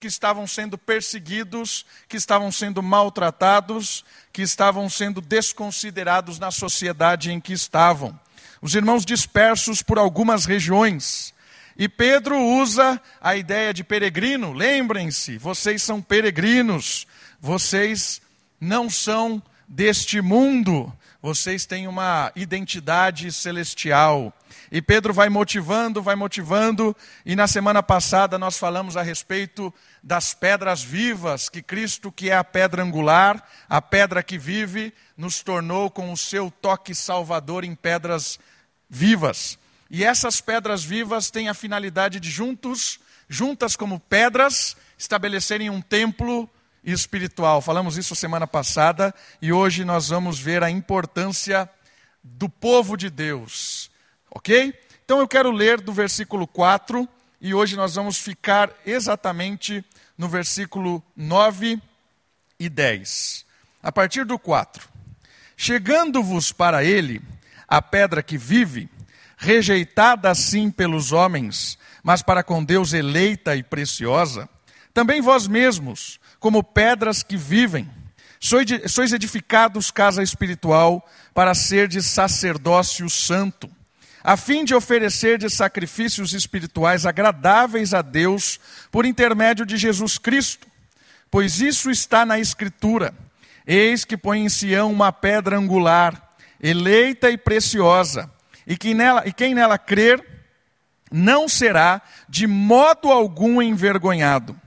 que estavam sendo perseguidos, que estavam sendo maltratados, que estavam sendo desconsiderados na sociedade em que estavam. Os irmãos dispersos por algumas regiões. E Pedro usa a ideia de peregrino. Lembrem-se, vocês são peregrinos, vocês não são deste mundo, vocês têm uma identidade celestial. E Pedro vai motivando, vai motivando, e na semana passada nós falamos a respeito das pedras vivas, que Cristo, que é a pedra angular, a pedra que vive, nos tornou com o seu toque salvador em pedras vivas. E essas pedras vivas têm a finalidade de juntos, juntas como pedras, estabelecerem um templo espiritual. Falamos isso semana passada e hoje nós vamos ver a importância do povo de Deus. OK? Então eu quero ler do versículo 4 e hoje nós vamos ficar exatamente no versículo 9 e 10. A partir do 4. Chegando-vos para ele a pedra que vive, rejeitada assim pelos homens, mas para com Deus eleita e preciosa, também vós mesmos, como pedras que vivem, sois edificados casa espiritual para ser de sacerdócio santo a fim de oferecer de sacrifícios espirituais agradáveis a Deus por intermédio de Jesus Cristo. Pois isso está na Escritura: Eis que põe em Sião uma pedra angular, eleita e preciosa, e, que nela, e quem nela crer não será de modo algum envergonhado.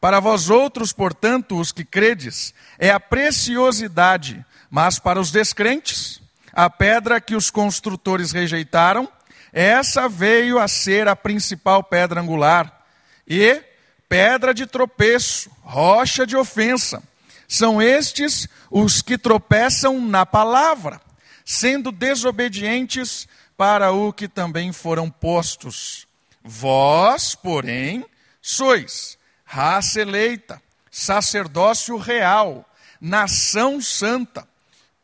Para vós outros, portanto, os que credes, é a preciosidade, mas para os descrentes, a pedra que os construtores rejeitaram, essa veio a ser a principal pedra angular. E pedra de tropeço, rocha de ofensa. São estes os que tropeçam na palavra, sendo desobedientes para o que também foram postos. Vós, porém, sois raça eleita, sacerdócio real, nação santa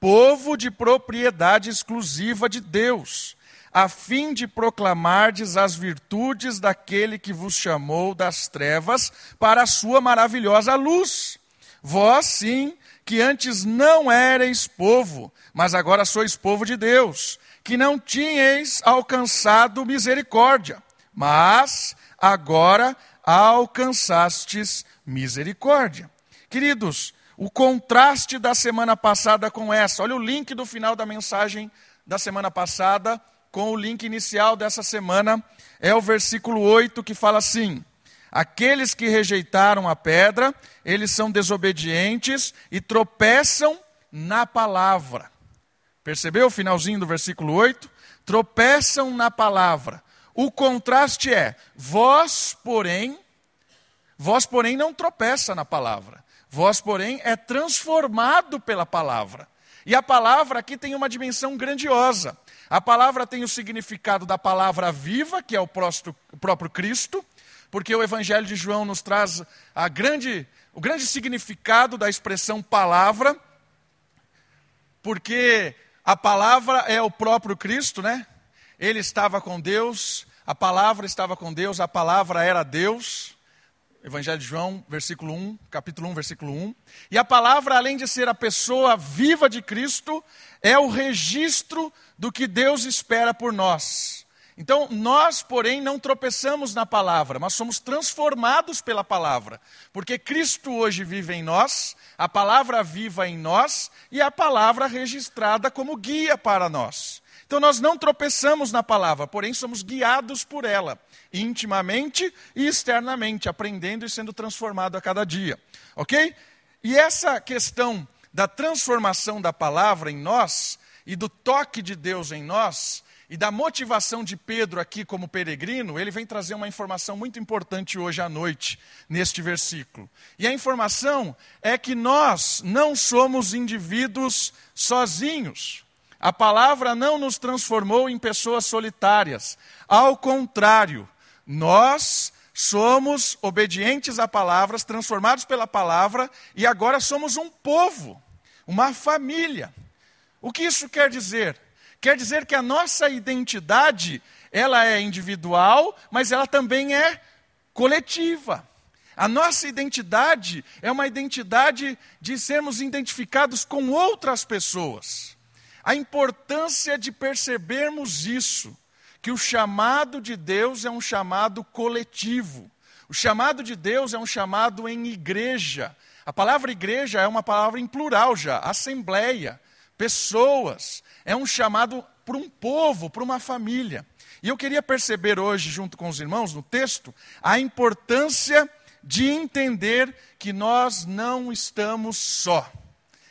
povo de propriedade exclusiva de Deus, a fim de proclamardes as virtudes daquele que vos chamou das trevas para a sua maravilhosa luz. Vós, sim, que antes não erais povo, mas agora sois povo de Deus, que não tinhais alcançado misericórdia, mas agora alcançastes misericórdia. Queridos, o contraste da semana passada com essa. Olha o link do final da mensagem da semana passada com o link inicial dessa semana. É o versículo 8 que fala assim: Aqueles que rejeitaram a pedra, eles são desobedientes e tropeçam na palavra. Percebeu o finalzinho do versículo 8? Tropeçam na palavra. O contraste é: vós, porém, vós, porém, não tropeça na palavra. Vós, porém, é transformado pela palavra. E a palavra aqui tem uma dimensão grandiosa. A palavra tem o significado da palavra viva, que é o próprio Cristo, porque o Evangelho de João nos traz grande, o grande significado da expressão palavra, porque a palavra é o próprio Cristo, né? Ele estava com Deus, a palavra estava com Deus, a palavra era Deus. Evangelho de João, versículo 1, capítulo 1, versículo 1. E a palavra, além de ser a pessoa viva de Cristo, é o registro do que Deus espera por nós. Então, nós, porém, não tropeçamos na palavra, mas somos transformados pela palavra. Porque Cristo hoje vive em nós, a palavra viva em nós e a palavra registrada como guia para nós. Então, nós não tropeçamos na palavra, porém, somos guiados por ela intimamente e externamente, aprendendo e sendo transformado a cada dia. Ok? E essa questão da transformação da palavra em nós e do toque de Deus em nós e da motivação de Pedro aqui como peregrino, ele vem trazer uma informação muito importante hoje à noite, neste versículo. E a informação é que nós não somos indivíduos sozinhos. A palavra não nos transformou em pessoas solitárias. Ao contrário, nós somos obedientes a palavras, transformados pela palavra, e agora somos um povo, uma família. O que isso quer dizer? Quer dizer que a nossa identidade, ela é individual, mas ela também é coletiva. A nossa identidade é uma identidade de sermos identificados com outras pessoas. A importância de percebermos isso, que o chamado de Deus é um chamado coletivo. O chamado de Deus é um chamado em igreja. A palavra igreja é uma palavra em plural já, assembleia, pessoas. É um chamado para um povo, para uma família. E eu queria perceber hoje, junto com os irmãos, no texto, a importância de entender que nós não estamos só.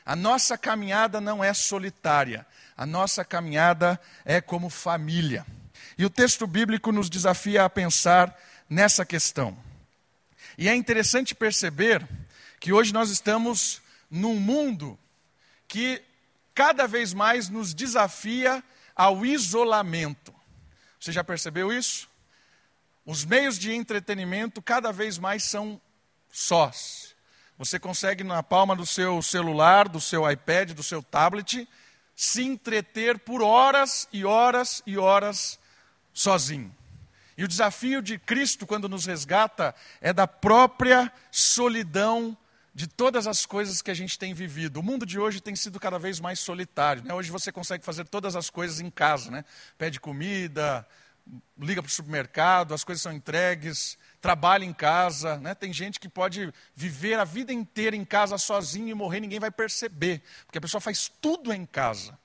A nossa caminhada não é solitária, a nossa caminhada é como família. E o texto bíblico nos desafia a pensar nessa questão. E é interessante perceber que hoje nós estamos num mundo que cada vez mais nos desafia ao isolamento. Você já percebeu isso? Os meios de entretenimento cada vez mais são sós. Você consegue na palma do seu celular, do seu iPad, do seu tablet, se entreter por horas e horas e horas sozinho. E o desafio de Cristo, quando nos resgata, é da própria solidão de todas as coisas que a gente tem vivido. O mundo de hoje tem sido cada vez mais solitário. Né? Hoje você consegue fazer todas as coisas em casa. Né? Pede comida, liga para o supermercado, as coisas são entregues, trabalha em casa. Né? Tem gente que pode viver a vida inteira em casa sozinho e morrer, ninguém vai perceber, porque a pessoa faz tudo em casa.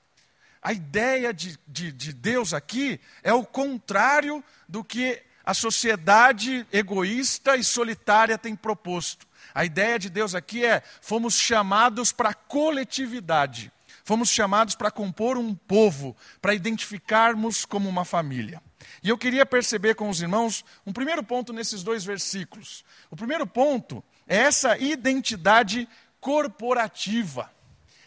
A ideia de, de, de Deus aqui é o contrário do que a sociedade egoísta e solitária tem proposto. A ideia de Deus aqui é: fomos chamados para coletividade, fomos chamados para compor um povo, para identificarmos como uma família. E eu queria perceber com os irmãos um primeiro ponto nesses dois versículos. O primeiro ponto é essa identidade corporativa.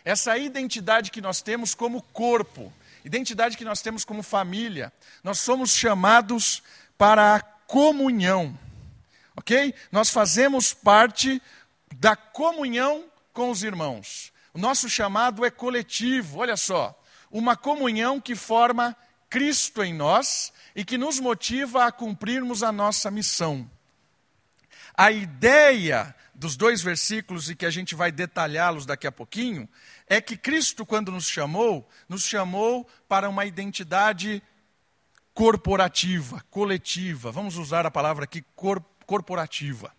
Essa identidade que nós temos como corpo, identidade que nós temos como família. Nós somos chamados para a comunhão. OK? Nós fazemos parte da comunhão com os irmãos. O nosso chamado é coletivo, olha só, uma comunhão que forma Cristo em nós e que nos motiva a cumprirmos a nossa missão. A ideia dos dois versículos, e que a gente vai detalhá-los daqui a pouquinho, é que Cristo, quando nos chamou, nos chamou para uma identidade corporativa, coletiva. Vamos usar a palavra aqui cor, corporativa.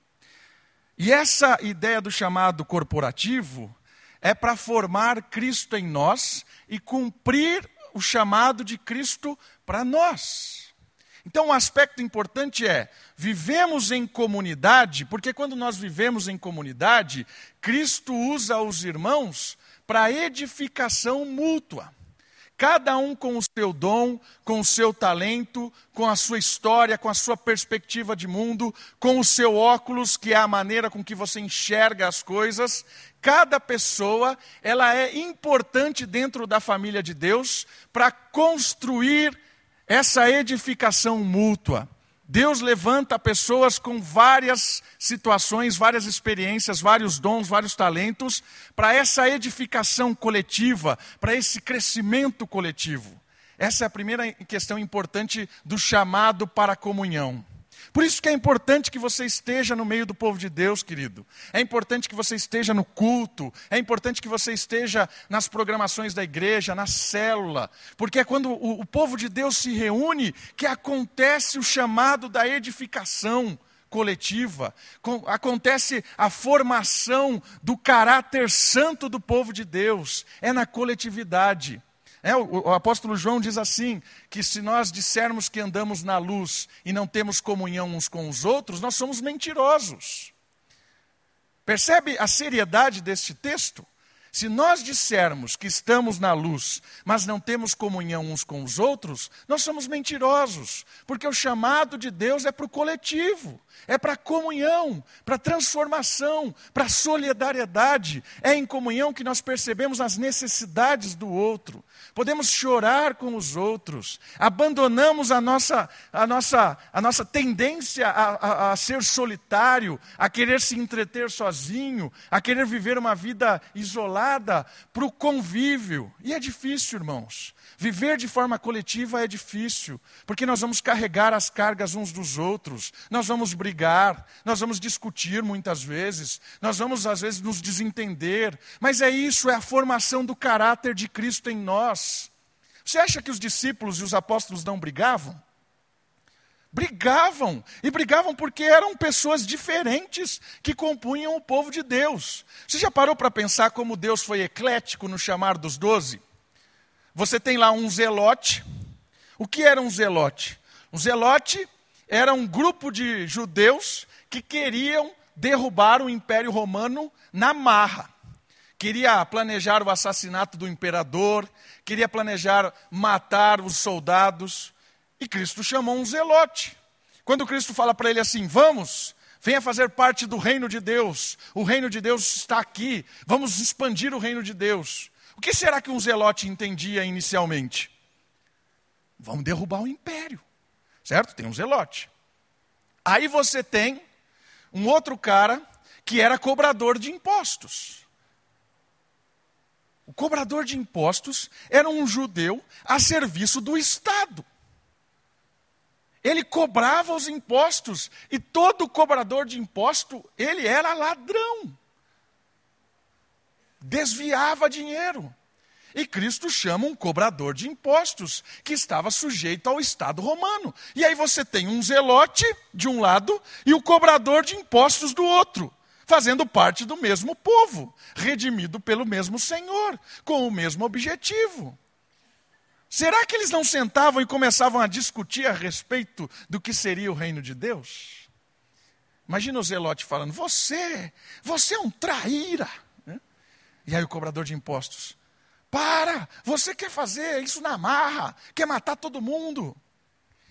E essa ideia do chamado corporativo é para formar Cristo em nós e cumprir o chamado de Cristo para nós. Então, um aspecto importante é: vivemos em comunidade, porque quando nós vivemos em comunidade, Cristo usa os irmãos para edificação mútua. Cada um com o seu dom, com o seu talento, com a sua história, com a sua perspectiva de mundo, com o seu óculos, que é a maneira com que você enxerga as coisas. Cada pessoa, ela é importante dentro da família de Deus para construir essa edificação mútua. Deus levanta pessoas com várias situações, várias experiências, vários dons, vários talentos, para essa edificação coletiva, para esse crescimento coletivo. Essa é a primeira questão importante do chamado para a comunhão. Por isso que é importante que você esteja no meio do povo de Deus, querido. É importante que você esteja no culto. É importante que você esteja nas programações da igreja, na célula. Porque é quando o, o povo de Deus se reúne que acontece o chamado da edificação coletiva, acontece a formação do caráter santo do povo de Deus, é na coletividade. É, o, o, apóstolo João diz assim: que se nós dissermos que andamos na luz e não temos comunhão uns com os outros, nós somos mentirosos. Percebe a seriedade deste texto? Se nós dissermos que estamos na luz, mas não temos comunhão uns com os outros, nós somos mentirosos, porque o chamado de Deus é para o coletivo, é para a comunhão, para a transformação, para a solidariedade. É em comunhão que nós percebemos as necessidades do outro, podemos chorar com os outros, abandonamos a nossa, a nossa, a nossa tendência a, a, a ser solitário, a querer se entreter sozinho, a querer viver uma vida isolada para o convívio. E é difícil, irmãos. Viver de forma coletiva é difícil, porque nós vamos carregar as cargas uns dos outros, nós vamos brigar, nós vamos discutir muitas vezes, nós vamos às vezes nos desentender, mas é isso, é a formação do caráter de Cristo em nós. Você acha que os discípulos e os apóstolos não brigavam? Brigavam, e brigavam porque eram pessoas diferentes que compunham o povo de Deus. Você já parou para pensar como Deus foi eclético no chamar dos doze? Você tem lá um zelote. O que era um zelote? Um zelote era um grupo de judeus que queriam derrubar o Império Romano na marra. Queria planejar o assassinato do imperador, queria planejar matar os soldados. E Cristo chamou um zelote. Quando Cristo fala para ele assim: Vamos, venha fazer parte do reino de Deus, o reino de Deus está aqui, vamos expandir o reino de Deus. O que será que um zelote entendia inicialmente? Vamos derrubar o império, certo? Tem um zelote. Aí você tem um outro cara que era cobrador de impostos. O cobrador de impostos era um judeu a serviço do Estado. Ele cobrava os impostos e todo cobrador de imposto, ele era ladrão desviava dinheiro. E Cristo chama um cobrador de impostos, que estava sujeito ao Estado romano. E aí você tem um zelote de um lado e o cobrador de impostos do outro, fazendo parte do mesmo povo, redimido pelo mesmo Senhor, com o mesmo objetivo. Será que eles não sentavam e começavam a discutir a respeito do que seria o reino de Deus? Imagina o zelote falando: Você, você é um traíra. E aí o cobrador de impostos: Para, você quer fazer isso na marra, quer matar todo mundo.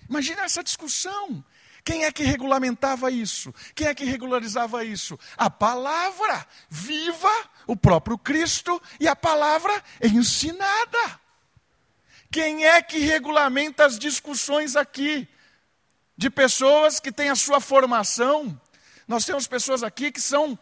Imagina essa discussão. Quem é que regulamentava isso? Quem é que regularizava isso? A palavra viva, o próprio Cristo, e a palavra ensinada. Quem é que regulamenta as discussões aqui? De pessoas que têm a sua formação. Nós temos pessoas aqui que são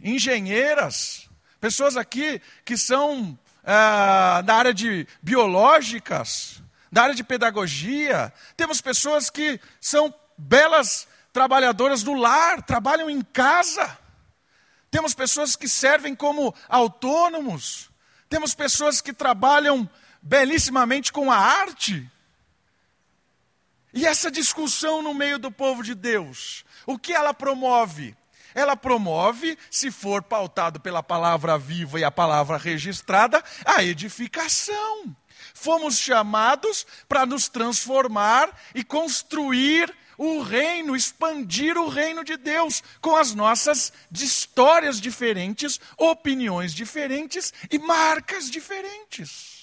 engenheiras, Pessoas aqui que são ah, da área de biológicas, da área de pedagogia. Temos pessoas que são belas trabalhadoras do lar, trabalham em casa. Temos pessoas que servem como autônomos. Temos pessoas que trabalham belissimamente com a arte. E essa discussão no meio do povo de Deus, o que ela promove? ela promove, se for pautado pela palavra viva e a palavra registrada, a edificação. Fomos chamados para nos transformar e construir o reino, expandir o reino de Deus com as nossas histórias diferentes, opiniões diferentes e marcas diferentes.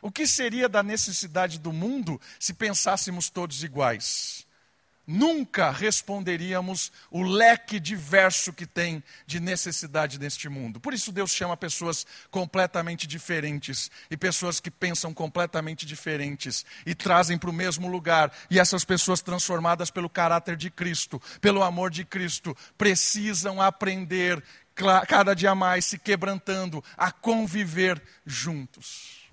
O que seria da necessidade do mundo se pensássemos todos iguais? nunca responderíamos o leque diverso que tem de necessidade neste mundo. Por isso Deus chama pessoas completamente diferentes e pessoas que pensam completamente diferentes e trazem para o mesmo lugar. E essas pessoas transformadas pelo caráter de Cristo, pelo amor de Cristo, precisam aprender cada dia mais se quebrantando a conviver juntos.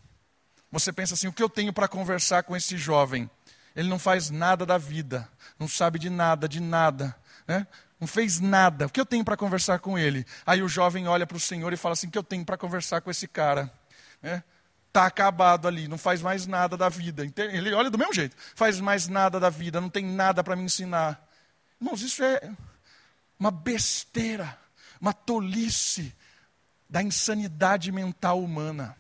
Você pensa assim: o que eu tenho para conversar com esse jovem? Ele não faz nada da vida, não sabe de nada, de nada. Né? Não fez nada. O que eu tenho para conversar com ele? Aí o jovem olha para o Senhor e fala assim: O que eu tenho para conversar com esse cara? Né? Está acabado ali, não faz mais nada da vida. Ele olha do mesmo jeito, faz mais nada da vida, não tem nada para me ensinar. Irmãos, isso é uma besteira, uma tolice da insanidade mental humana.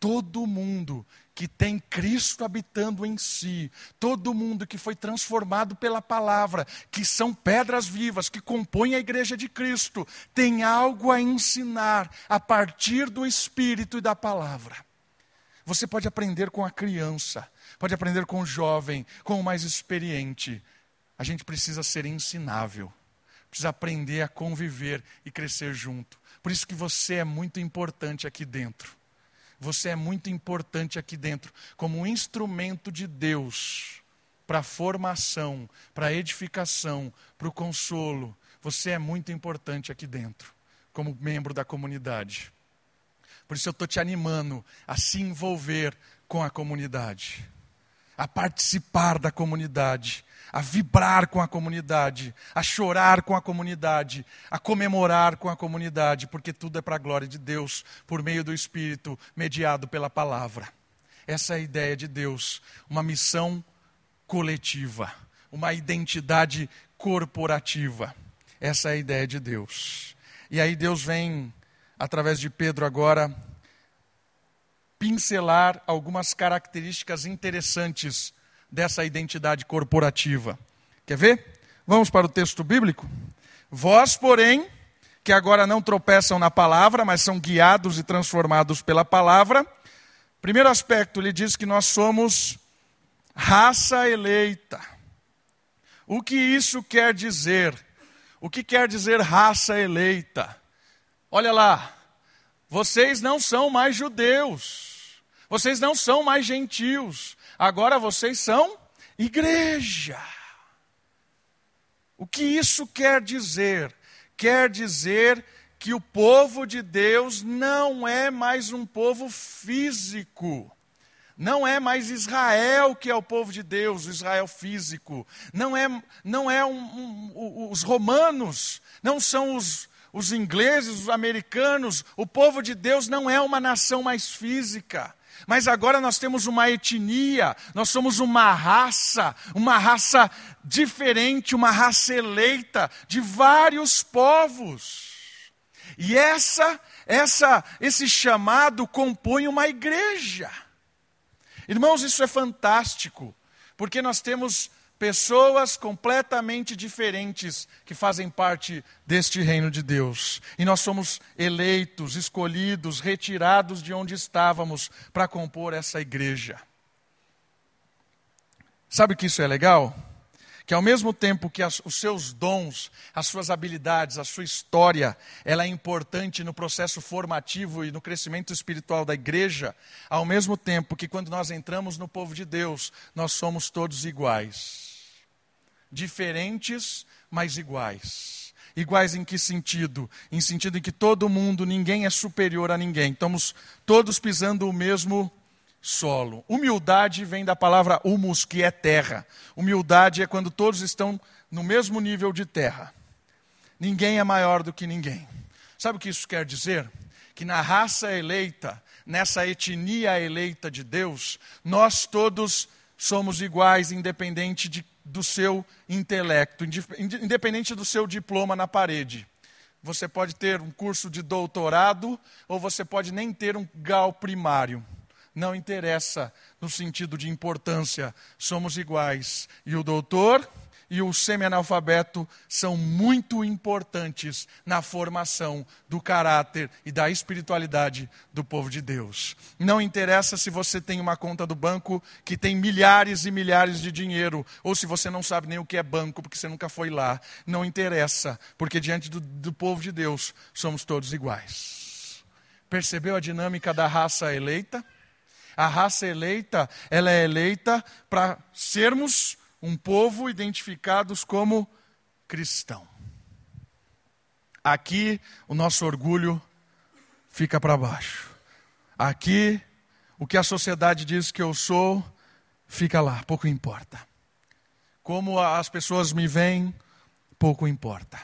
Todo mundo que tem Cristo habitando em si, todo mundo que foi transformado pela palavra, que são pedras vivas, que compõem a igreja de Cristo, tem algo a ensinar a partir do Espírito e da palavra. Você pode aprender com a criança, pode aprender com o jovem, com o mais experiente. A gente precisa ser ensinável, precisa aprender a conviver e crescer junto. Por isso que você é muito importante aqui dentro. Você é muito importante aqui dentro, como um instrumento de Deus para formação, para edificação, para o consolo. Você é muito importante aqui dentro. como membro da comunidade. Por isso eu estou te animando a se envolver com a comunidade, a participar da comunidade, a vibrar com a comunidade, a chorar com a comunidade, a comemorar com a comunidade, porque tudo é para a glória de Deus, por meio do Espírito, mediado pela palavra. Essa é a ideia de Deus, uma missão coletiva, uma identidade corporativa. Essa é a ideia de Deus. E aí Deus vem, através de Pedro agora, pincelar algumas características interessantes dessa identidade corporativa. Quer ver? Vamos para o texto bíblico? Vós, porém, que agora não tropeçam na palavra, mas são guiados e transformados pela palavra. Primeiro aspecto, ele diz que nós somos raça eleita. O que isso quer dizer? O que quer dizer raça eleita? Olha lá, vocês não são mais judeus, vocês não são mais gentios, agora vocês são igreja. O que isso quer dizer? Quer dizer que o povo de Deus não é mais um povo físico. Não é mais Israel que é o povo de Deus, o Israel físico. Não é, não é um, um, os romanos, não são os, os ingleses, os americanos. O povo de Deus não é uma nação mais física. Mas agora nós temos uma etnia, nós somos uma raça, uma raça diferente, uma raça eleita de vários povos. E essa, essa, esse chamado compõe uma igreja. Irmãos, isso é fantástico, porque nós temos pessoas completamente diferentes que fazem parte deste reino de Deus. E nós somos eleitos, escolhidos, retirados de onde estávamos para compor essa igreja. Sabe que isso é legal? Que ao mesmo tempo que as, os seus dons, as suas habilidades, a sua história, ela é importante no processo formativo e no crescimento espiritual da igreja, ao mesmo tempo que quando nós entramos no povo de Deus, nós somos todos iguais diferentes, mas iguais. Iguais em que sentido? Em sentido em que todo mundo, ninguém é superior a ninguém. Estamos todos pisando o mesmo solo. Humildade vem da palavra humus, que é terra. Humildade é quando todos estão no mesmo nível de terra. Ninguém é maior do que ninguém. Sabe o que isso quer dizer? Que na raça eleita, nessa etnia eleita de Deus, nós todos somos iguais, independente de do seu intelecto, independente do seu diploma na parede. Você pode ter um curso de doutorado ou você pode nem ter um grau primário. Não interessa no sentido de importância, somos iguais. E o doutor e o semi-analfabeto são muito importantes na formação do caráter e da espiritualidade do povo de Deus. Não interessa se você tem uma conta do banco que tem milhares e milhares de dinheiro, ou se você não sabe nem o que é banco porque você nunca foi lá. Não interessa, porque diante do, do povo de Deus somos todos iguais. Percebeu a dinâmica da raça eleita? A raça eleita, ela é eleita para sermos um povo identificados como cristão. Aqui o nosso orgulho fica para baixo. Aqui o que a sociedade diz que eu sou fica lá, pouco importa. Como as pessoas me veem, pouco importa.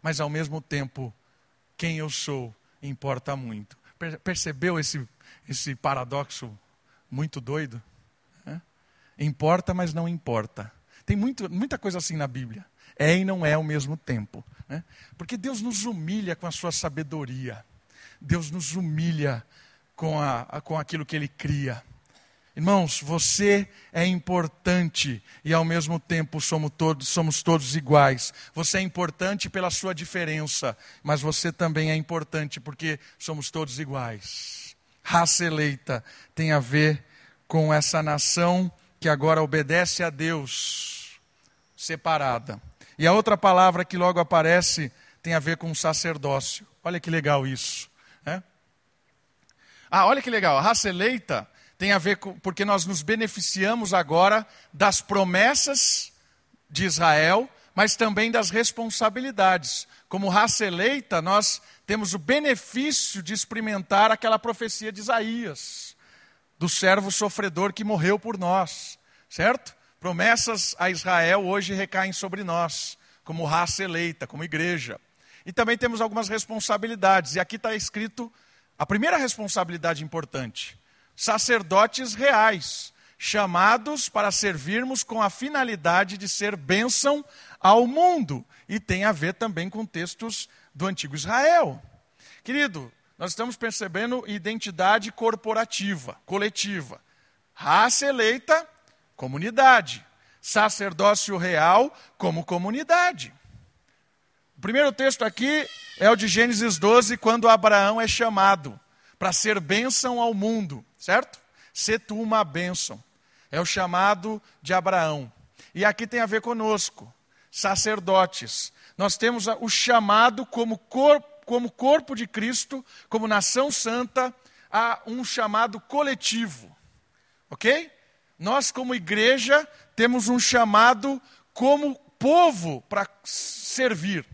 Mas ao mesmo tempo, quem eu sou importa muito. Percebeu esse, esse paradoxo muito doido? Importa, mas não importa. Tem muito, muita coisa assim na Bíblia. É e não é ao mesmo tempo. Né? Porque Deus nos humilha com a sua sabedoria. Deus nos humilha com, a, com aquilo que Ele cria. Irmãos, você é importante e ao mesmo tempo somos todos, somos todos iguais. Você é importante pela sua diferença, mas você também é importante porque somos todos iguais. Raça eleita tem a ver com essa nação que agora obedece a Deus, separada. E a outra palavra que logo aparece tem a ver com sacerdócio. Olha que legal isso. Né? Ah, olha que legal. A raça eleita tem a ver com. Porque nós nos beneficiamos agora das promessas de Israel, mas também das responsabilidades. Como raça eleita, nós temos o benefício de experimentar aquela profecia de Isaías, do servo sofredor que morreu por nós, certo? Promessas a Israel hoje recaem sobre nós, como raça eleita, como igreja. E também temos algumas responsabilidades, e aqui está escrito a primeira responsabilidade importante: sacerdotes reais, chamados para servirmos com a finalidade de ser bênção ao mundo. E tem a ver também com textos do antigo Israel. Querido, nós estamos percebendo identidade corporativa, coletiva. Raça eleita, comunidade. Sacerdócio real, como comunidade. O primeiro texto aqui é o de Gênesis 12, quando Abraão é chamado para ser bênção ao mundo, certo? Ser tu uma bênção. É o chamado de Abraão. E aqui tem a ver conosco, sacerdotes. Nós temos o chamado como corpo, como corpo de Cristo, como nação santa, a um chamado coletivo. Ok? Nós, como igreja, temos um chamado como povo para servir.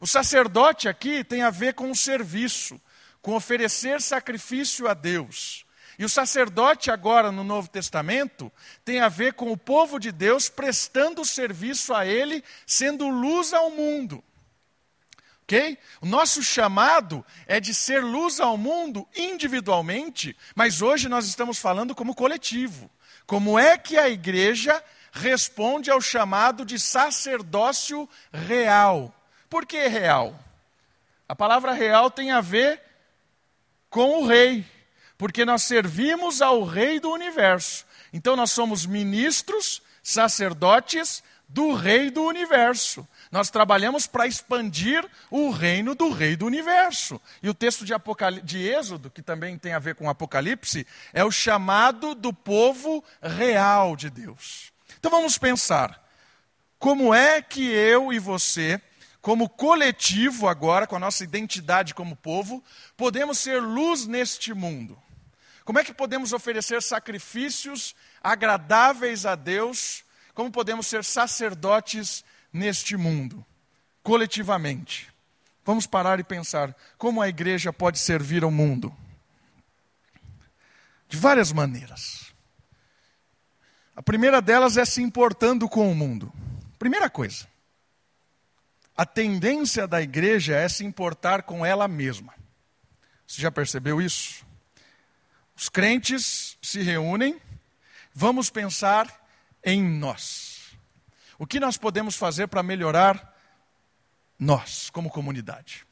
O sacerdote aqui tem a ver com o serviço, com oferecer sacrifício a Deus. E o sacerdote, agora no Novo Testamento, tem a ver com o povo de Deus prestando serviço a Ele, sendo luz ao mundo. Ok? O nosso chamado é de ser luz ao mundo individualmente, mas hoje nós estamos falando como coletivo. Como é que a igreja responde ao chamado de sacerdócio real? Por que real? A palavra real tem a ver com o rei porque nós servimos ao Rei do universo. Então nós somos ministros, sacerdotes do Rei do universo. Nós trabalhamos para expandir o reino do Rei do universo. E o texto de, Apocal... de Êxodo, que também tem a ver com Apocalipse, é o chamado do povo real de Deus. Então vamos pensar: como é que eu e você como coletivo agora, com a nossa identidade como povo, podemos ser luz neste mundo. Como é que podemos oferecer sacrifícios agradáveis a Deus? Como podemos ser sacerdotes neste mundo, coletivamente? Vamos parar e pensar como a igreja pode servir ao mundo. De várias maneiras. A primeira delas é se importando com o mundo. Primeira coisa. A tendência da igreja é se importar com ela mesma. Você já percebeu isso? Os crentes se reúnem, vamos pensar em nós. O que nós podemos fazer para melhorar nós, como comunidade?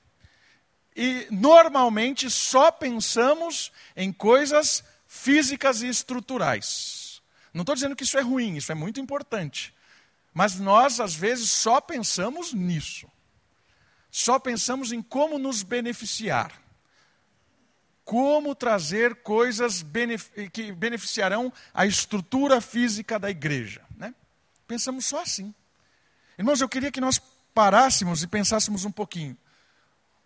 E normalmente só pensamos em coisas físicas e estruturais. Não estou dizendo que isso é ruim, isso é muito importante. Mas nós, às vezes, só pensamos nisso. Só pensamos em como nos beneficiar como trazer coisas que beneficiarão a estrutura física da igreja. Pensamos só assim. Irmãos, eu queria que nós parássemos e pensássemos um pouquinho.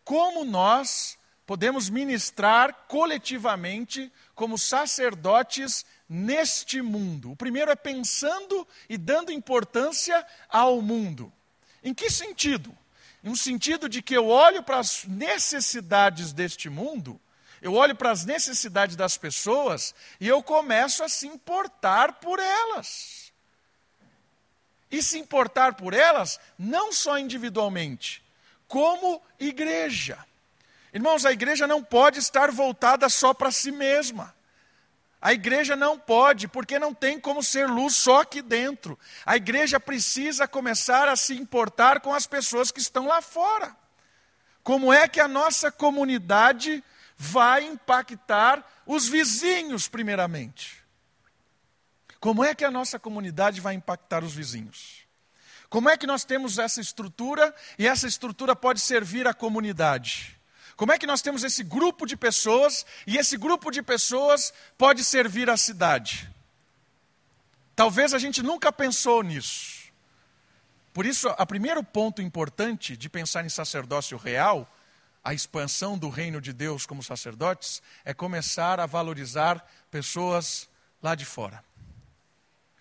Como nós podemos ministrar coletivamente como sacerdotes neste mundo? O primeiro é pensando e dando importância ao mundo. Em que sentido? Em um sentido de que eu olho para as necessidades deste mundo eu olho para as necessidades das pessoas e eu começo a se importar por elas. E se importar por elas, não só individualmente, como igreja. Irmãos, a igreja não pode estar voltada só para si mesma. A igreja não pode, porque não tem como ser luz só aqui dentro. A igreja precisa começar a se importar com as pessoas que estão lá fora. Como é que a nossa comunidade vai impactar os vizinhos, primeiramente. Como é que a nossa comunidade vai impactar os vizinhos? Como é que nós temos essa estrutura e essa estrutura pode servir à comunidade? Como é que nós temos esse grupo de pessoas e esse grupo de pessoas pode servir à cidade? Talvez a gente nunca pensou nisso. Por isso, o primeiro ponto importante de pensar em sacerdócio real a expansão do reino de Deus como sacerdotes é começar a valorizar pessoas lá de fora.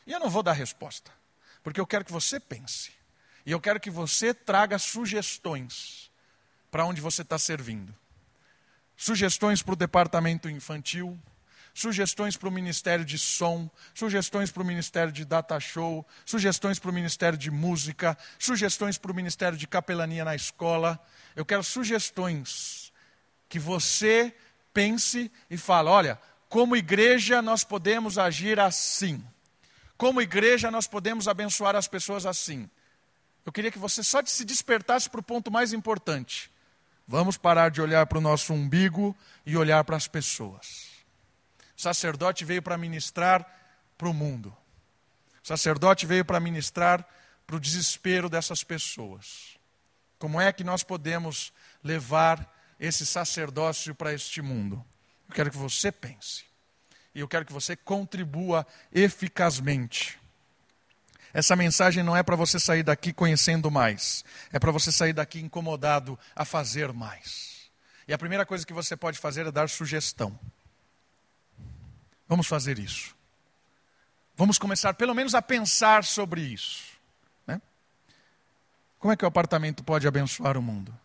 E eu não vou dar resposta, porque eu quero que você pense. E eu quero que você traga sugestões para onde você está servindo. Sugestões para o departamento infantil, sugestões para o Ministério de Som, sugestões para o Ministério de Data Show, sugestões para o Ministério de Música, sugestões para o Ministério de Capelania na escola. Eu quero sugestões que você pense e fale: olha, como igreja nós podemos agir assim. Como igreja nós podemos abençoar as pessoas assim. Eu queria que você só se despertasse para o ponto mais importante. Vamos parar de olhar para o nosso umbigo e olhar para as pessoas. O sacerdote veio para ministrar para o mundo. O sacerdote veio para ministrar para o desespero dessas pessoas. Como é que nós podemos levar esse sacerdócio para este mundo? Eu quero que você pense. E eu quero que você contribua eficazmente. Essa mensagem não é para você sair daqui conhecendo mais, é para você sair daqui incomodado a fazer mais. E a primeira coisa que você pode fazer é dar sugestão. Vamos fazer isso. Vamos começar pelo menos a pensar sobre isso. Né? Como é que o apartamento pode abençoar o mundo?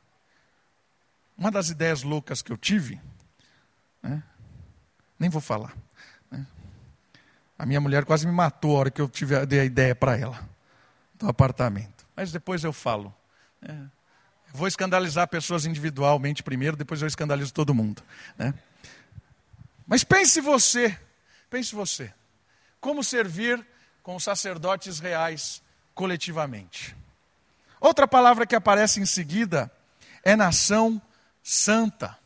Uma das ideias loucas que eu tive, né? nem vou falar, a minha mulher quase me matou a hora que eu tive, dei a ideia para ela do apartamento. Mas depois eu falo. É, vou escandalizar pessoas individualmente primeiro, depois eu escandalizo todo mundo. Né? Mas pense você, pense você, como servir com os sacerdotes reais coletivamente. Outra palavra que aparece em seguida é nação santa.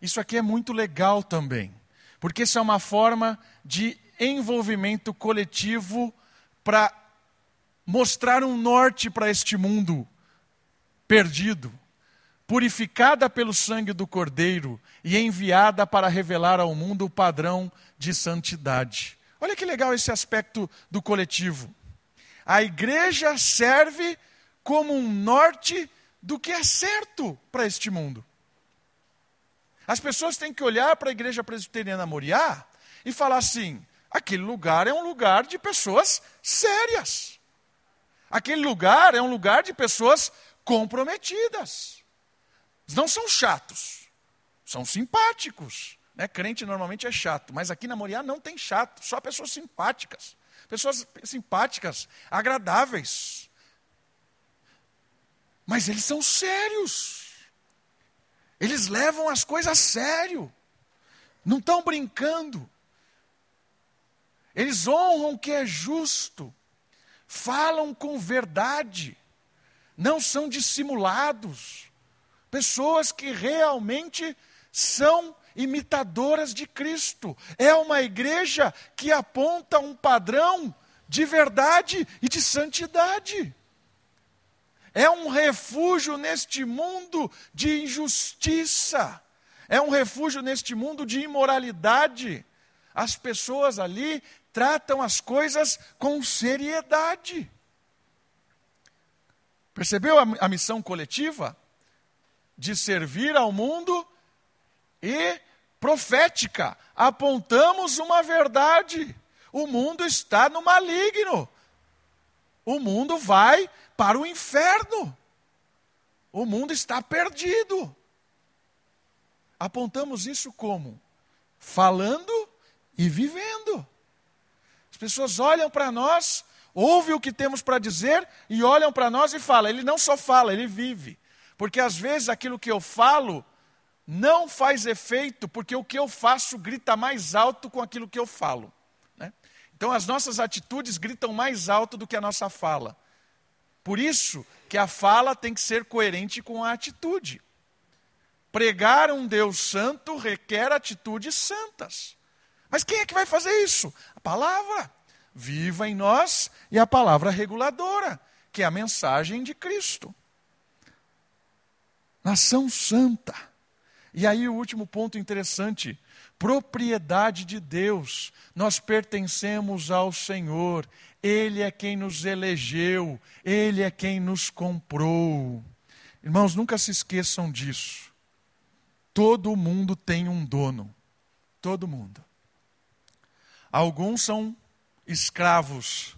Isso aqui é muito legal também, porque isso é uma forma de envolvimento coletivo para mostrar um norte para este mundo perdido, purificada pelo sangue do Cordeiro e enviada para revelar ao mundo o padrão de santidade. Olha que legal esse aspecto do coletivo. A igreja serve como um norte do que é certo para este mundo. As pessoas têm que olhar para a igreja presbiteriana Moriá e falar assim: Aquele lugar é um lugar de pessoas sérias. Aquele lugar é um lugar de pessoas comprometidas. Não são chatos, são simpáticos. Né? Crente normalmente é chato, mas aqui na Moriá não tem chato, só pessoas simpáticas. Pessoas simpáticas, agradáveis. Mas eles são sérios. Eles levam as coisas a sério. Não estão brincando. Eles honram o que é justo, falam com verdade, não são dissimulados. Pessoas que realmente são imitadoras de Cristo. É uma igreja que aponta um padrão de verdade e de santidade. É um refúgio neste mundo de injustiça. É um refúgio neste mundo de imoralidade. As pessoas ali tratam as coisas com seriedade. Percebeu a, a missão coletiva? De servir ao mundo e profética. Apontamos uma verdade. O mundo está no maligno. O mundo vai para o inferno. O mundo está perdido. Apontamos isso como? Falando e vivendo. As pessoas olham para nós, ouvem o que temos para dizer e olham para nós e falam. Ele não só fala, ele vive. Porque às vezes aquilo que eu falo não faz efeito, porque o que eu faço grita mais alto com aquilo que eu falo. Né? Então as nossas atitudes gritam mais alto do que a nossa fala. Por isso que a fala tem que ser coerente com a atitude. Pregar um Deus santo requer atitudes santas. Mas quem é que vai fazer isso? A palavra. Viva em nós e a palavra reguladora, que é a mensagem de Cristo. Nação santa. E aí o último ponto interessante, propriedade de Deus. Nós pertencemos ao Senhor. Ele é quem nos elegeu, ele é quem nos comprou. Irmãos, nunca se esqueçam disso. Todo mundo tem um dono. Todo mundo. Alguns são escravos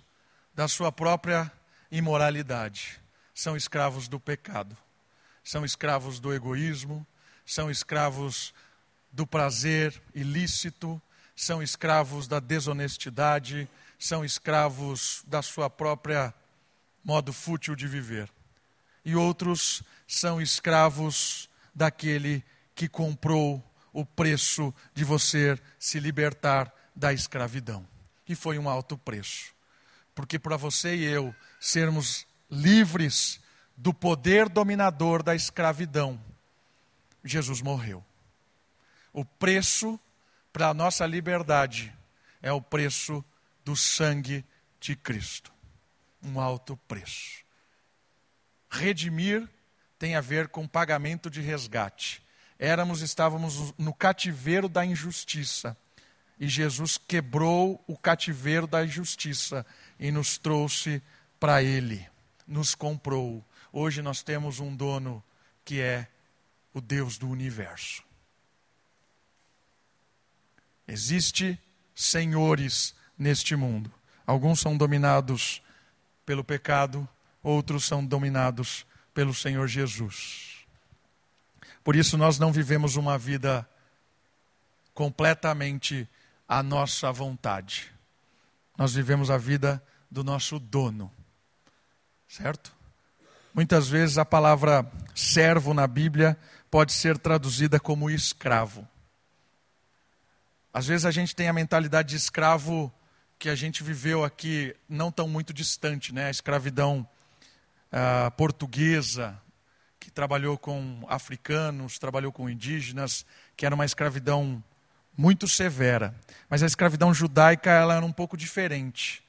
da sua própria imoralidade. são escravos do pecado, são escravos do egoísmo, são escravos do prazer ilícito, são escravos da desonestidade, são escravos da sua própria modo fútil de viver. E outros são escravos daquele que comprou o preço de você se libertar da escravidão. E foi um alto preço. Porque para você e eu sermos livres do poder dominador da escravidão, Jesus morreu. O preço para a nossa liberdade é o preço do sangue de Cristo. Um alto preço. Redimir tem a ver com pagamento de resgate. Éramos, estávamos no cativeiro da injustiça. E Jesus quebrou o cativeiro da injustiça e nos trouxe para Ele, nos comprou. Hoje nós temos um dono que é o Deus do universo. Existe senhores neste mundo. Alguns são dominados pelo pecado, outros são dominados pelo Senhor Jesus. Por isso nós não vivemos uma vida completamente à nossa vontade. Nós vivemos a vida do nosso dono. Certo? Muitas vezes a palavra servo na Bíblia pode ser traduzida como escravo. Às vezes a gente tem a mentalidade de escravo que a gente viveu aqui não tão muito distante, né? A escravidão uh, portuguesa, que trabalhou com africanos, trabalhou com indígenas, que era uma escravidão muito severa. Mas a escravidão judaica ela era um pouco diferente.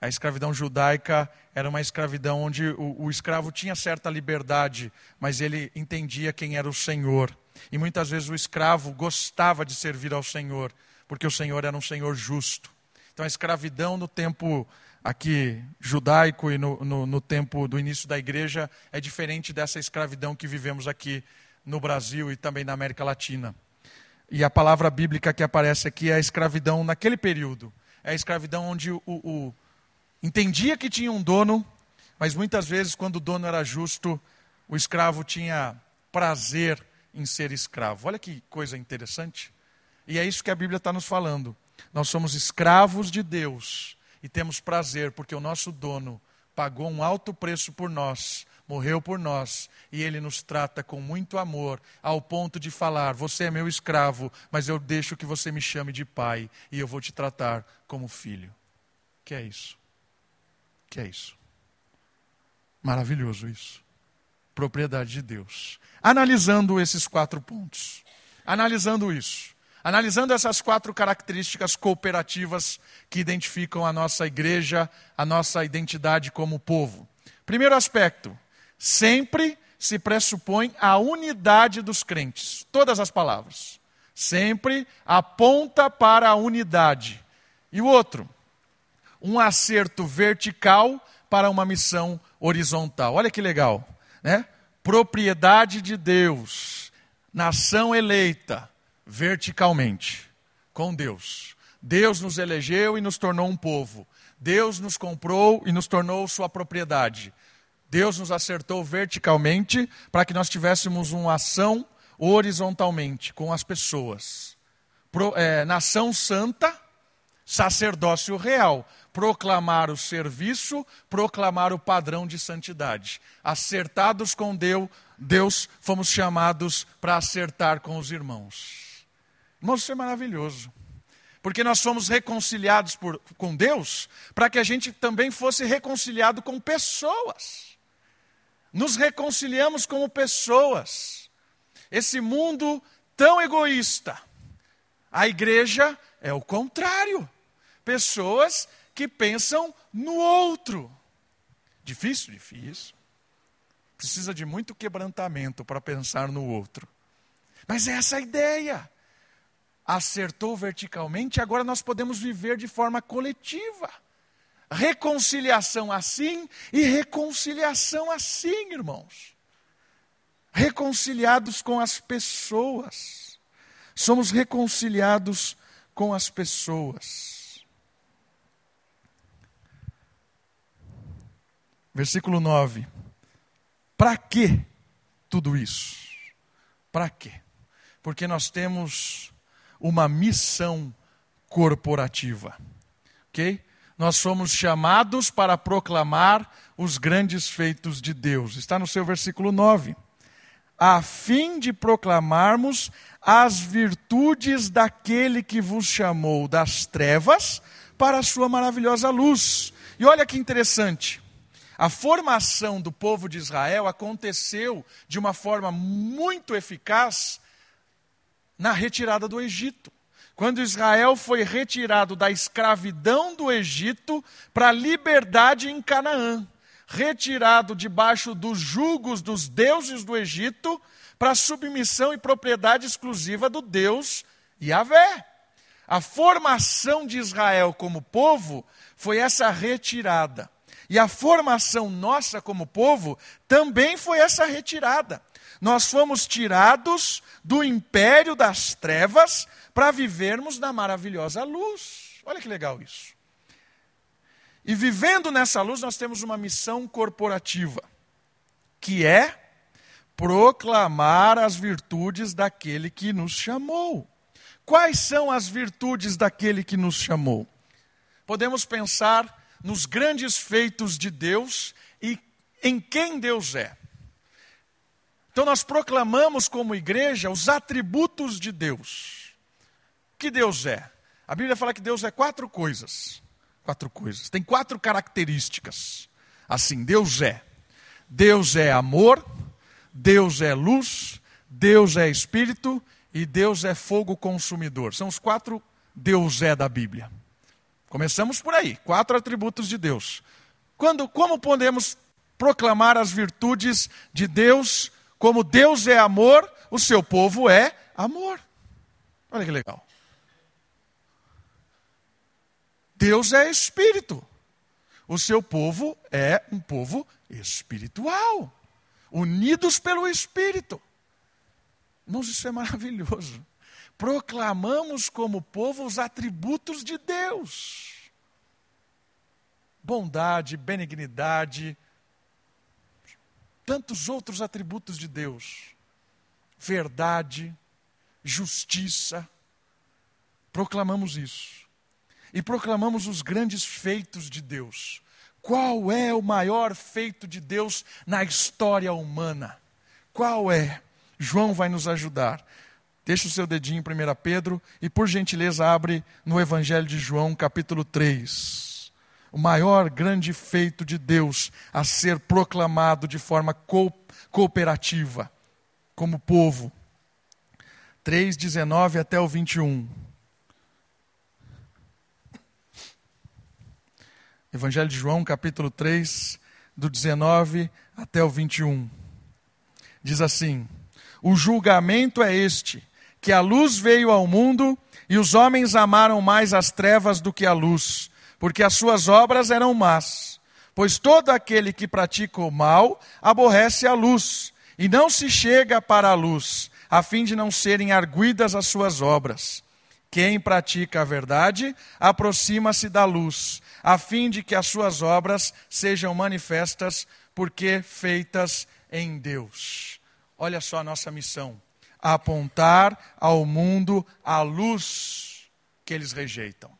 A escravidão judaica era uma escravidão onde o, o, escravo tinha certa liberdade, mas ele entendia quem era o Senhor. E muitas vezes o escravo gostava de servir ao Senhor, porque o Senhor era um Senhor justo. Então a escravidão no tempo aqui judaico e no, no, no tempo do início da igreja é diferente dessa escravidão que vivemos aqui no Brasil e também na América Latina. E a palavra bíblica que aparece aqui é a escravidão naquele período. É a escravidão onde o, o entendia que tinha um dono, mas muitas vezes, quando o dono era justo, o escravo tinha prazer em ser escravo. Olha que coisa interessante. E é isso que a Bíblia está nos falando. Nós somos escravos de Deus e temos prazer, porque o nosso dono pagou um alto preço por nós, morreu por nós, e ele nos trata com muito amor, ao ponto de falar: Você é meu escravo, mas eu deixo que você me chame de pai, e eu vou te tratar como filho. Que é isso? Que é isso? Maravilhoso isso. Propriedade de Deus. Analisando esses quatro pontos, analisando isso, Analisando essas quatro características cooperativas que identificam a nossa igreja, a nossa identidade como povo. Primeiro aspecto, sempre se pressupõe a unidade dos crentes. Todas as palavras. Sempre aponta para a unidade. E o outro, um acerto vertical para uma missão horizontal. Olha que legal, né? Propriedade de Deus, nação eleita, verticalmente com Deus. Deus nos elegeu e nos tornou um povo. Deus nos comprou e nos tornou sua propriedade. Deus nos acertou verticalmente para que nós tivéssemos uma ação horizontalmente com as pessoas. Pro, é, nação santa, sacerdócio real. Proclamar o serviço, proclamar o padrão de santidade. Acertados com Deus, Deus fomos chamados para acertar com os irmãos. Irmãos, isso é maravilhoso. Porque nós fomos reconciliados por, com Deus para que a gente também fosse reconciliado com pessoas. Nos reconciliamos como pessoas. Esse mundo tão egoísta. A igreja é o contrário. Pessoas que pensam no outro. Difícil? Difícil. Precisa de muito quebrantamento para pensar no outro. Mas é essa a ideia acertou verticalmente, agora nós podemos viver de forma coletiva. Reconciliação assim e reconciliação assim, irmãos. Reconciliados com as pessoas. Somos reconciliados com as pessoas. Versículo 9. Para que tudo isso? Para quê? Porque nós temos uma missão corporativa. OK? Nós somos chamados para proclamar os grandes feitos de Deus. Está no seu versículo 9. A fim de proclamarmos as virtudes daquele que vos chamou das trevas para a sua maravilhosa luz. E olha que interessante. A formação do povo de Israel aconteceu de uma forma muito eficaz na retirada do Egito. Quando Israel foi retirado da escravidão do Egito para a liberdade em Canaã, retirado debaixo dos jugos dos deuses do Egito para submissão e propriedade exclusiva do Deus Yahvé. A formação de Israel como povo foi essa retirada. E a formação nossa como povo também foi essa retirada. Nós fomos tirados do império das trevas para vivermos na maravilhosa luz. Olha que legal isso. E vivendo nessa luz, nós temos uma missão corporativa, que é proclamar as virtudes daquele que nos chamou. Quais são as virtudes daquele que nos chamou? Podemos pensar nos grandes feitos de Deus e em quem Deus é. Então nós proclamamos como igreja os atributos de Deus. Que Deus é? A Bíblia fala que Deus é quatro coisas. Quatro coisas. Tem quatro características. Assim, Deus é. Deus é amor, Deus é luz, Deus é espírito e Deus é fogo consumidor. São os quatro Deus é da Bíblia. Começamos por aí, quatro atributos de Deus. Quando, como podemos proclamar as virtudes de Deus? Como Deus é amor, o seu povo é amor. Olha que legal. Deus é espírito. O seu povo é um povo espiritual, unidos pelo espírito. Irmãos, isso é maravilhoso. Proclamamos como povo os atributos de Deus: bondade, benignidade, tantos outros atributos de Deus, verdade, justiça. Proclamamos isso. E proclamamos os grandes feitos de Deus. Qual é o maior feito de Deus na história humana? Qual é? João vai nos ajudar. Deixa o seu dedinho em 1 Pedro e, por gentileza, abre no Evangelho de João, capítulo 3. O maior grande feito de Deus a ser proclamado de forma co cooperativa, como povo. 3, 19 até o 21. Evangelho de João, capítulo 3, do 19 até o 21. Diz assim: o julgamento é este: que a luz veio ao mundo e os homens amaram mais as trevas do que a luz, porque as suas obras eram más. Pois todo aquele que pratica o mal aborrece a luz e não se chega para a luz, a fim de não serem arguidas as suas obras. Quem pratica a verdade aproxima-se da luz, a fim de que as suas obras sejam manifestas, porque feitas em Deus. Olha só a nossa missão: apontar ao mundo a luz que eles rejeitam.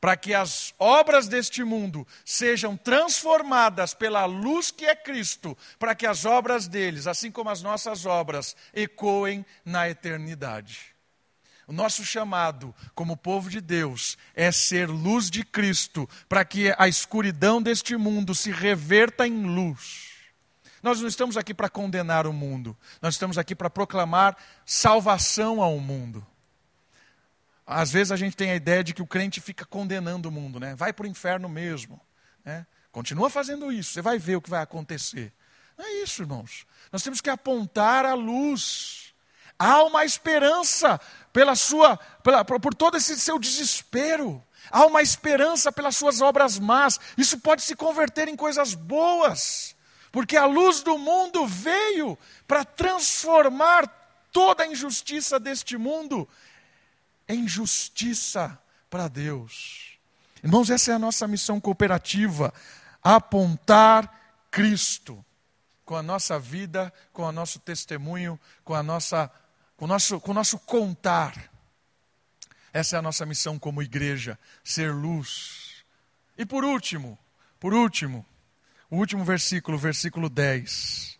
Para que as obras deste mundo sejam transformadas pela luz que é Cristo, para que as obras deles, assim como as nossas obras, ecoem na eternidade. O nosso chamado como povo de Deus é ser luz de Cristo, para que a escuridão deste mundo se reverta em luz. Nós não estamos aqui para condenar o mundo, nós estamos aqui para proclamar salvação ao mundo. Às vezes a gente tem a ideia de que o crente fica condenando o mundo, né? Vai para o inferno mesmo. Né? Continua fazendo isso, você vai ver o que vai acontecer. Não é isso, irmãos. Nós temos que apontar a luz. Há uma esperança pela sua, pela, por todo esse seu desespero. Há uma esperança pelas suas obras más. Isso pode se converter em coisas boas porque a luz do mundo veio para transformar toda a injustiça deste mundo em justiça para Deus. Irmãos, essa é a nossa missão cooperativa. apontar Cristo com a nossa vida, com o nosso testemunho, com a nossa com o nosso com o nosso contar. Essa é a nossa missão como igreja, ser luz. E por último, por último, o último versículo, versículo 10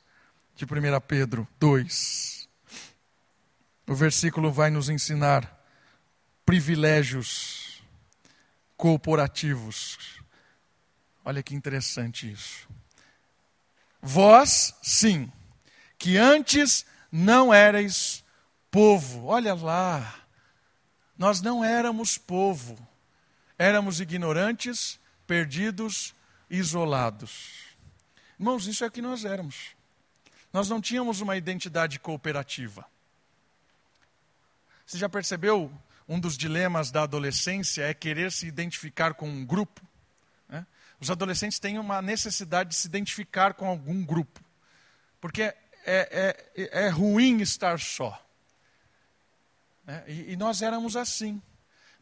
de 1 Pedro 2. O versículo vai nos ensinar privilégios corporativos. Olha que interessante isso. Vós, sim, que antes não erais povo. Olha lá. Nós não éramos povo. Éramos ignorantes, perdidos, isolados. Irmãos, isso é o que nós éramos. Nós não tínhamos uma identidade cooperativa. Você já percebeu? Um dos dilemas da adolescência é querer se identificar com um grupo. Né? Os adolescentes têm uma necessidade de se identificar com algum grupo, porque é, é, é, é ruim estar só. Né? E, nós éramos assim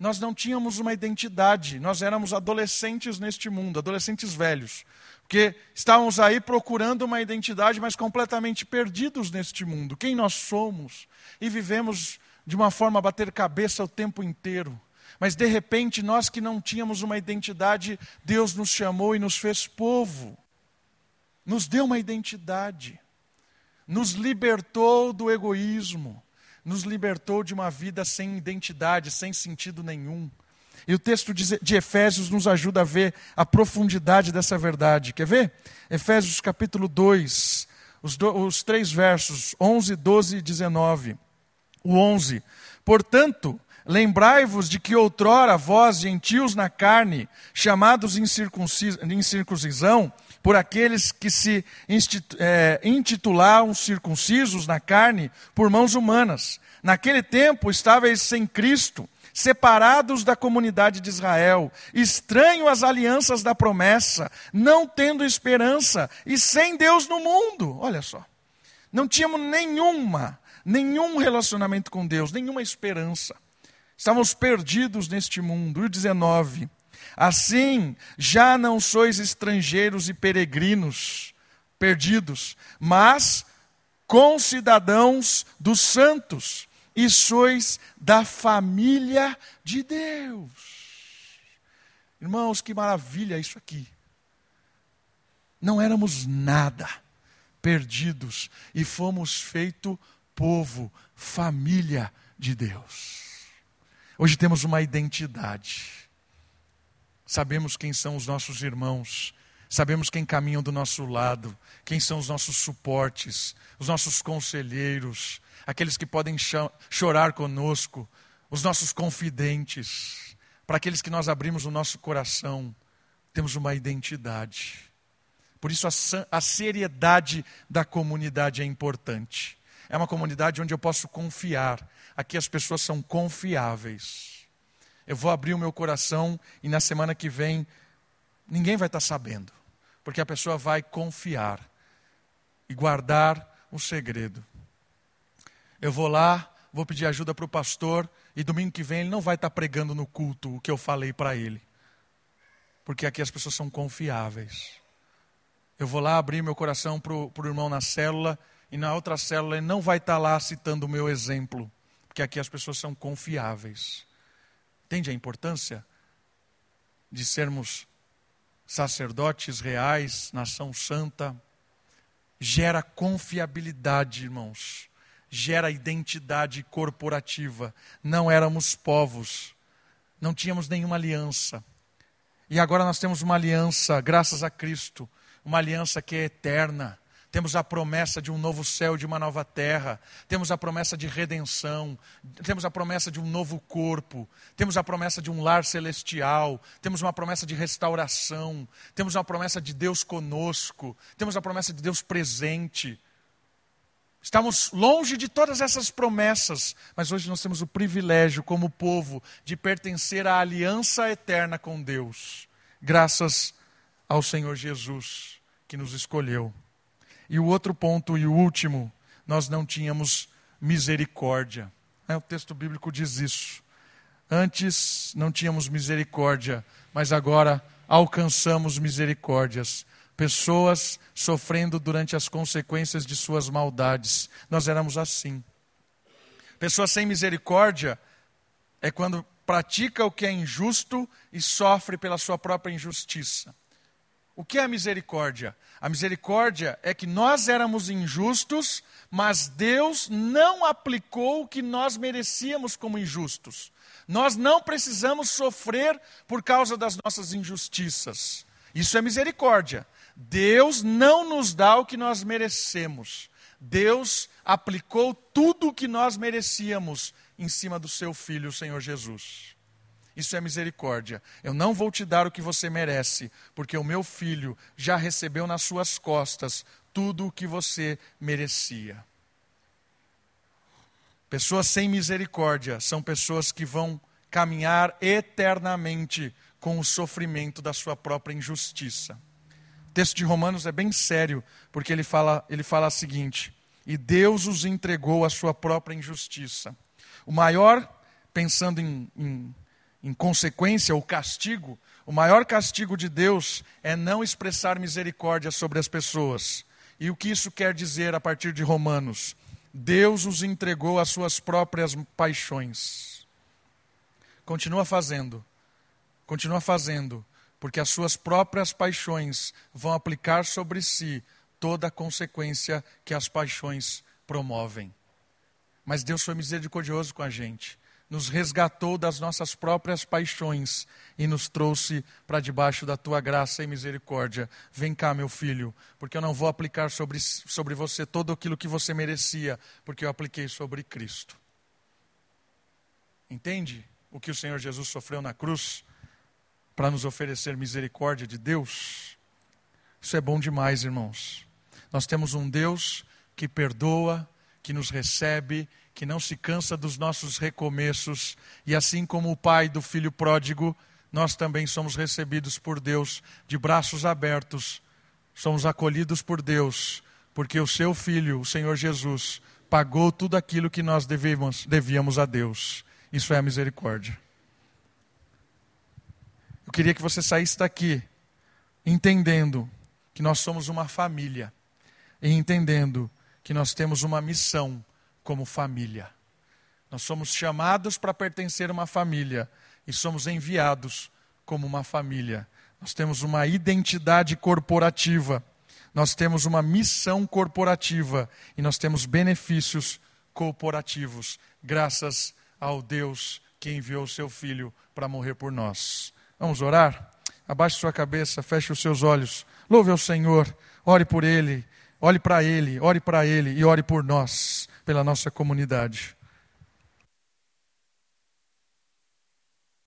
nós não tínhamos uma identidade, nós éramos adolescentes neste mundo, adolescentes velhos. Porque estávamos aí procurando uma identidade, mas completamente perdidos neste mundo. Quem nós somos? E vivemos de uma forma a bater cabeça o tempo inteiro. Mas de repente, nós que não tínhamos uma identidade, Deus nos chamou e nos fez povo. Nos deu uma identidade. Nos libertou do egoísmo nos libertou de uma vida sem identidade, sem sentido nenhum. E o texto de Efésios nos ajuda a ver a profundidade dessa verdade. Quer ver? Efésios capítulo 2, os, do, os três versos, 11, 12 e 19. O 11. Portanto, lembrai-vos de que outrora vós, gentios na carne, chamados em circuncisão, por aqueles que se é, intitulavam circuncisos na carne por mãos humanas. Naquele tempo estáveis sem Cristo, separados da comunidade de Israel, estranho às alianças da promessa, não tendo esperança e sem Deus no mundo. Olha só. Não tínhamos nenhuma, nenhum relacionamento com Deus, nenhuma esperança. Estávamos perdidos neste mundo. E o 19. Assim, já não sois estrangeiros e peregrinos, perdidos, mas concidadãos dos santos, e sois da família de Deus. Irmãos, que maravilha isso aqui. Não éramos nada, perdidos, e fomos feito povo, família de Deus. Hoje temos uma identidade sabemos quem são os nossos irmãos, sabemos quem caminham do nosso lado, quem são os nossos suportes, os nossos conselheiros, aqueles que podem chorar conosco, os nossos confidentes, para aqueles que nós abrimos o nosso coração, temos uma identidade. Por isso a, a seriedade da comunidade é importante. É uma comunidade onde eu posso confiar. Aqui as pessoas são confiáveis. Eu vou abrir o meu coração e na semana que vem ninguém vai estar sabendo, porque a pessoa vai confiar e guardar o segredo. Eu vou lá, vou pedir ajuda para o pastor e domingo que vem ele não vai estar pregando no culto o que eu falei para ele, porque aqui as pessoas são confiáveis. Eu vou lá abrir meu coração para o irmão na célula e na outra célula ele não vai estar lá citando o meu exemplo, porque aqui as pessoas são confiáveis. Entende a importância de sermos sacerdotes reais, nação santa? Gera confiabilidade, irmãos. Gera identidade corporativa. Não éramos povos, não tínhamos nenhuma aliança. E agora nós temos uma aliança, graças a Cristo, uma aliança que é eterna temos a promessa de um novo céu, de uma nova terra, temos a promessa de redenção, temos a promessa de um novo corpo, temos a promessa de um lar celestial, temos uma promessa de restauração, temos uma promessa de Deus conosco, temos a promessa de Deus presente. Estamos longe de todas essas promessas, mas hoje nós temos o privilégio, como povo, de pertencer à aliança eterna com Deus, graças ao Senhor Jesus que nos escolheu. E o outro ponto e o último, nós não tínhamos misericórdia. É, o texto bíblico diz isso. Antes não tínhamos misericórdia, mas agora alcançamos misericórdias. Pessoas sofrendo durante as consequências de suas maldades. Nós éramos assim. Pessoa sem misericórdia é quando pratica o que é injusto e sofre pela sua própria injustiça. O que é a misericórdia? A misericórdia é que nós éramos injustos, mas Deus não aplicou o que nós merecíamos como injustos. Nós não precisamos sofrer por causa das nossas injustiças. Isso é misericórdia. Deus não nos dá o que nós merecemos. Deus aplicou tudo o que nós merecíamos em cima do seu filho, o Senhor Jesus. Isso é misericórdia. Eu não vou te dar o que você merece, porque o meu filho já recebeu nas suas costas tudo o que você merecia. Pessoas sem misericórdia são pessoas que vão caminhar eternamente com o sofrimento da sua própria injustiça. O texto de Romanos é bem sério, porque ele fala, ele fala o seguinte: E Deus os entregou à sua própria injustiça. O maior, pensando em, em em consequência, o castigo, o maior castigo de Deus é não expressar misericórdia sobre as pessoas. E o que isso quer dizer a partir de Romanos? Deus os entregou às suas próprias paixões. Continua fazendo, continua fazendo, porque as suas próprias paixões vão aplicar sobre si toda a consequência que as paixões promovem. Mas Deus foi misericordioso com a gente nos resgatou das nossas próprias paixões e nos trouxe para debaixo da tua graça e misericórdia. Vem cá, meu filho, porque eu não vou aplicar sobre, sobre você todo aquilo que você merecia, porque eu apliquei sobre Cristo. Entende o que o Senhor Jesus sofreu na cruz para nos oferecer misericórdia de Deus? Isso é bom demais, irmãos. Nós temos um Deus que perdoa, que nos recebe que não se cansa dos nossos recomeços, e assim como o pai do filho pródigo, nós também somos recebidos por Deus de braços abertos, somos acolhidos por Deus, porque o seu filho, o Senhor Jesus, pagou tudo aquilo que nós devíamos, devíamos a Deus. Isso é a misericórdia. Eu queria que você saísse daqui entendendo que nós somos uma família e entendendo que nós temos uma missão como família. Nós somos chamados para pertencer a uma família e somos enviados como uma família. Nós temos uma identidade corporativa, nós temos uma missão corporativa e nós temos benefícios corporativos, graças ao Deus que enviou seu Filho para morrer por nós. Vamos orar? Abaixe sua cabeça, feche os seus olhos, louve ao Senhor, ore por Ele, olhe para Ele, ore para Ele e ore por nós pela nossa comunidade.